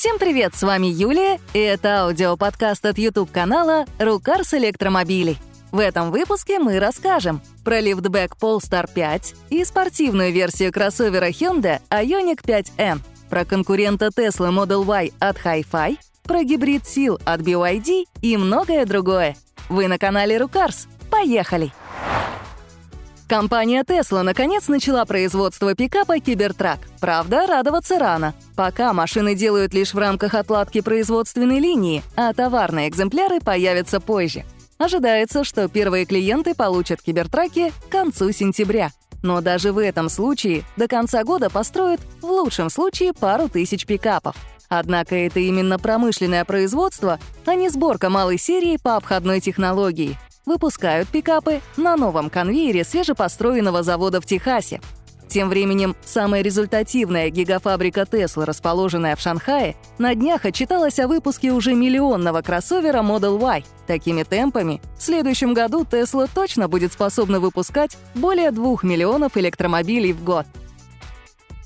Всем привет, с вами Юлия, и это аудиоподкаст от YouTube-канала «Рукарс электромобилей». В этом выпуске мы расскажем про лифтбэк Polestar 5 и спортивную версию кроссовера Hyundai Ioniq 5N, про конкурента Tesla Model Y от Hi-Fi, про гибрид сил от BYD и многое другое. Вы на канале Рукарс. Поехали! Компания Tesla наконец начала производство пикапа Cybertruck. Правда, радоваться рано. Пока машины делают лишь в рамках отладки производственной линии, а товарные экземпляры появятся позже. Ожидается, что первые клиенты получат кибертраки к концу сентября. Но даже в этом случае до конца года построят в лучшем случае пару тысяч пикапов. Однако это именно промышленное производство, а не сборка малой серии по обходной технологии выпускают пикапы на новом конвейере свежепостроенного завода в Техасе. Тем временем, самая результативная гигафабрика Tesla, расположенная в Шанхае, на днях отчиталась о выпуске уже миллионного кроссовера Model Y. Такими темпами в следующем году Tesla точно будет способна выпускать более 2 миллионов электромобилей в год.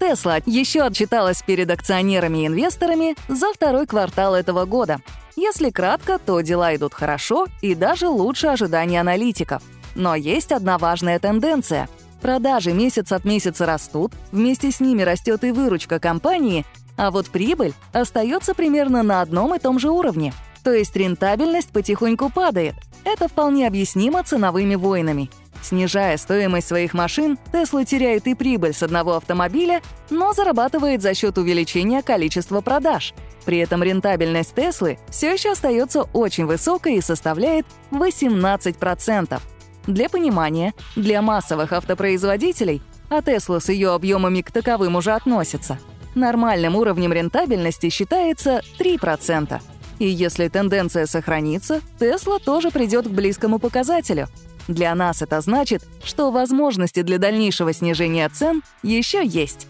Tesla еще отчиталась перед акционерами и инвесторами за второй квартал этого года. Если кратко, то дела идут хорошо и даже лучше ожиданий аналитиков. Но есть одна важная тенденция. Продажи месяц от месяца растут, вместе с ними растет и выручка компании, а вот прибыль остается примерно на одном и том же уровне. То есть рентабельность потихоньку падает. Это вполне объяснимо ценовыми войнами. Снижая стоимость своих машин, Tesla теряет и прибыль с одного автомобиля, но зарабатывает за счет увеличения количества продаж. При этом рентабельность Теслы все еще остается очень высокой и составляет 18%. Для понимания, для массовых автопроизводителей, а Тесла с ее объемами к таковым уже относится, нормальным уровнем рентабельности считается 3%. И если тенденция сохранится, Тесла тоже придет к близкому показателю — для нас это значит, что возможности для дальнейшего снижения цен еще есть.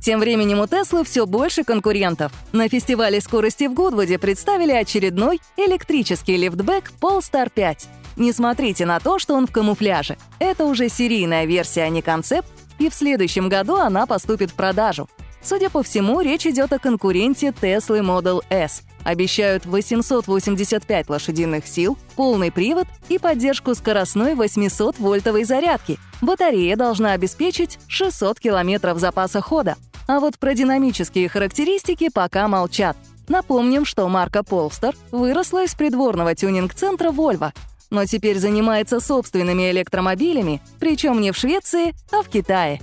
Тем временем у Теслы все больше конкурентов. На фестивале скорости в Гудвуде представили очередной электрический лифтбэк Polestar 5. Не смотрите на то, что он в камуфляже. Это уже серийная версия, а не концепт, и в следующем году она поступит в продажу. Судя по всему, речь идет о конкуренте Tesla Model S. Обещают 885 лошадиных сил, полный привод и поддержку скоростной 800-вольтовой зарядки. Батарея должна обеспечить 600 километров запаса хода. А вот про динамические характеристики пока молчат. Напомним, что марка Polestar выросла из придворного тюнинг-центра Volvo, но теперь занимается собственными электромобилями, причем не в Швеции, а в Китае.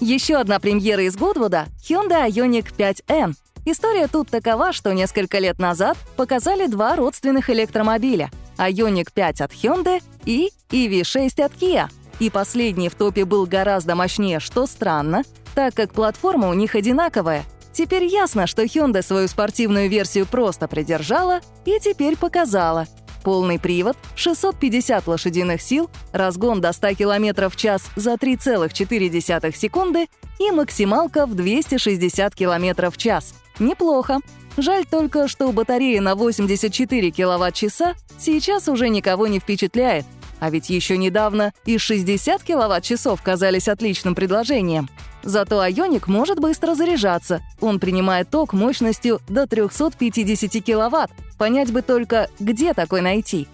Еще одна премьера из Гудвуда — Hyundai Ioniq 5N. История тут такова, что несколько лет назад показали два родственных электромобиля — Ioniq 5 от Hyundai и EV6 от Kia. И последний в топе был гораздо мощнее, что странно, так как платформа у них одинаковая. Теперь ясно, что Hyundai свою спортивную версию просто придержала и теперь показала — Полный привод, 650 лошадиных сил, разгон до 100 км в час за 3,4 секунды и максималка в 260 км в час. Неплохо. Жаль только, что батарея на 84 кВт-часа сейчас уже никого не впечатляет. А ведь еще недавно и 60 кВт-часов казались отличным предложением. Зато Айоник может быстро заряжаться. Он принимает ток мощностью до 350 кВт. Понять бы только, где такой найти.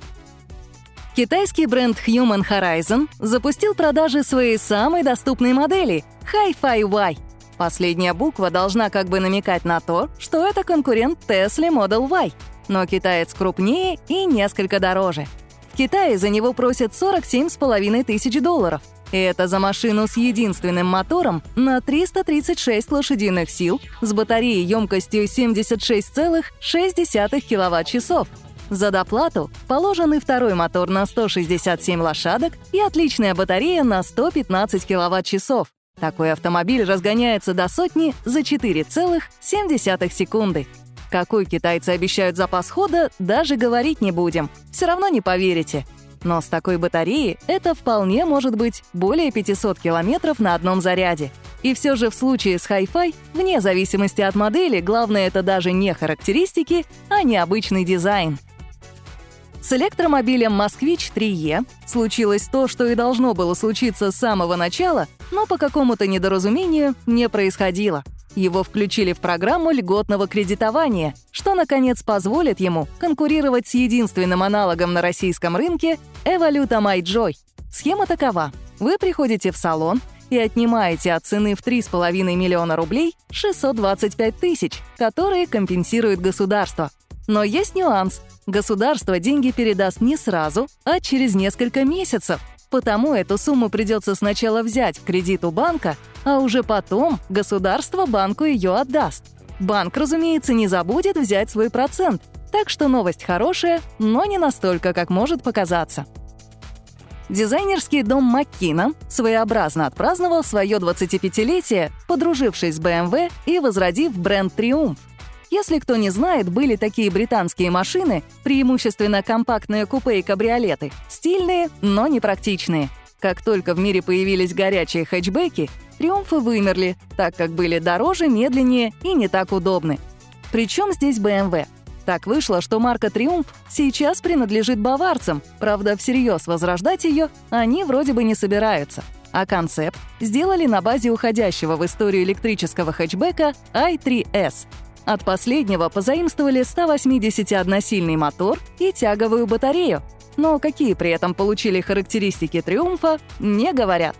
Китайский бренд Human Horizon запустил продажи своей самой доступной модели — Hi-Fi Y. Последняя буква должна как бы намекать на то, что это конкурент Tesla Model Y. Но китаец крупнее и несколько дороже. В Китае за него просят 47,5 тысяч долларов — и это за машину с единственным мотором на 336 лошадиных сил с батареей емкостью 76,6 кВт-часов. За доплату положен и второй мотор на 167 лошадок и отличная батарея на 115 кВт-часов. Такой автомобиль разгоняется до сотни за 4,7 секунды. Какой китайцы обещают запас хода, даже говорить не будем. Все равно не поверите. Но с такой батареей это вполне может быть более 500 километров на одном заряде. И все же в случае с Hi-Fi, вне зависимости от модели, главное это даже не характеристики, а необычный дизайн. С электромобилем «Москвич 3Е» случилось то, что и должно было случиться с самого начала, но по какому-то недоразумению не происходило. Его включили в программу льготного кредитования, что, наконец, позволит ему конкурировать с единственным аналогом на российском рынке Эволюта MyJoy. Схема такова. Вы приходите в салон и отнимаете от цены в 3,5 миллиона рублей 625 тысяч, которые компенсирует государство. Но есть нюанс. Государство деньги передаст не сразу, а через несколько месяцев. Потому эту сумму придется сначала взять в кредит у банка, а уже потом государство банку ее отдаст. Банк, разумеется, не забудет взять свой процент. Так что новость хорошая, но не настолько, как может показаться. Дизайнерский дом Маккина своеобразно отпраздновал свое 25-летие, подружившись с BMW и возродив бренд «Триумф». Если кто не знает, были такие британские машины, преимущественно компактные купе и кабриолеты, стильные, но непрактичные. Как только в мире появились горячие хэтчбеки, триумфы вымерли, так как были дороже, медленнее и не так удобны. Причем здесь BMW? Так вышло, что марка «Триумф» сейчас принадлежит баварцам, правда, всерьез возрождать ее они вроде бы не собираются. А концепт сделали на базе уходящего в историю электрического хэтчбека i3S, от последнего позаимствовали 181-сильный мотор и тяговую батарею, но какие при этом получили характеристики «Триумфа» не говорят.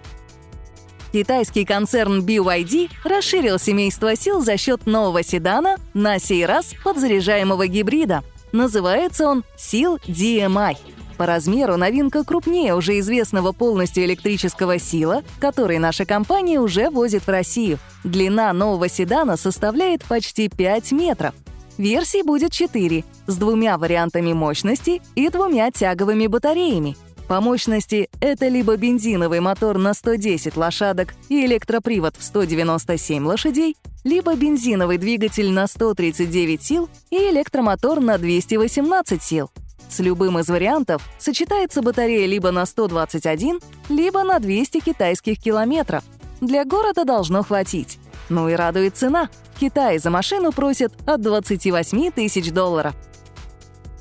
Китайский концерн BYD расширил семейство сил за счет нового седана, на сей раз подзаряжаемого гибрида. Называется он Seal DMI. По размеру новинка крупнее уже известного полностью электрического сила, который наша компания уже возит в Россию. Длина нового седана составляет почти 5 метров. Версий будет 4, с двумя вариантами мощности и двумя тяговыми батареями. По мощности это либо бензиновый мотор на 110 лошадок и электропривод в 197 лошадей, либо бензиновый двигатель на 139 сил и электромотор на 218 сил. С любым из вариантов сочетается батарея либо на 121, либо на 200 китайских километров. Для города должно хватить. Ну и радует цена. В Китае за машину просят от 28 тысяч долларов.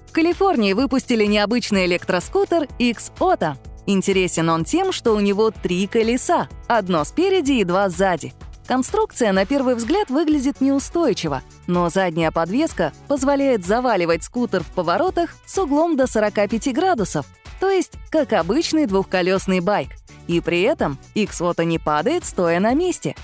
В Калифорнии выпустили необычный электроскутер X-Auto. Интересен он тем, что у него три колеса, одно спереди и два сзади — Конструкция на первый взгляд выглядит неустойчиво, но задняя подвеска позволяет заваливать скутер в поворотах с углом до 45 градусов, то есть как обычный двухколесный байк. И при этом X-Auto не падает, стоя на месте.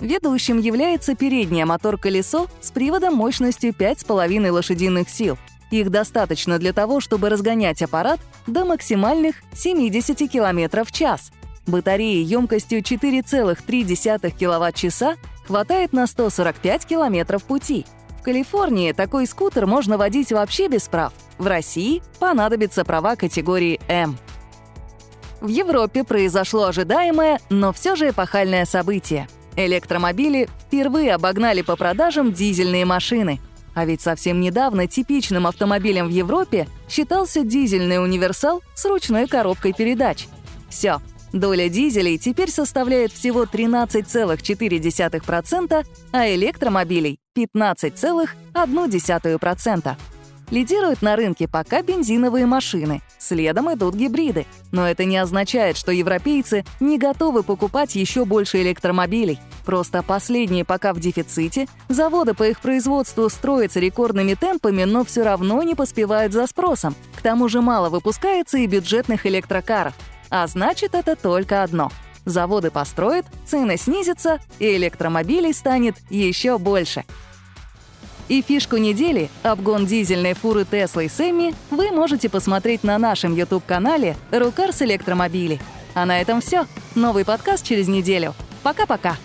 Ведущим является переднее мотор-колесо с приводом мощностью 5,5 лошадиных сил. Их достаточно для того, чтобы разгонять аппарат до максимальных 70 км в час — Батареи емкостью 4,3 кВт-часа хватает на 145 километров пути. В Калифорнии такой скутер можно водить вообще без прав. В России понадобятся права категории М. В Европе произошло ожидаемое, но все же эпохальное событие. Электромобили впервые обогнали по продажам дизельные машины. А ведь совсем недавно типичным автомобилем в Европе считался дизельный универсал с ручной коробкой передач. Все, Доля дизелей теперь составляет всего 13,4%, а электромобилей — 15,1%. Лидируют на рынке пока бензиновые машины, следом идут гибриды. Но это не означает, что европейцы не готовы покупать еще больше электромобилей. Просто последние пока в дефиците, заводы по их производству строятся рекордными темпами, но все равно не поспевают за спросом. К тому же мало выпускается и бюджетных электрокаров. А значит, это только одно. Заводы построят, цены снизятся, и электромобилей станет еще больше. И фишку недели «Обгон дизельной фуры Tesla и Сэмми» вы можете посмотреть на нашем YouTube-канале «Рукарс электромобили». А на этом все. Новый подкаст через неделю. Пока-пока.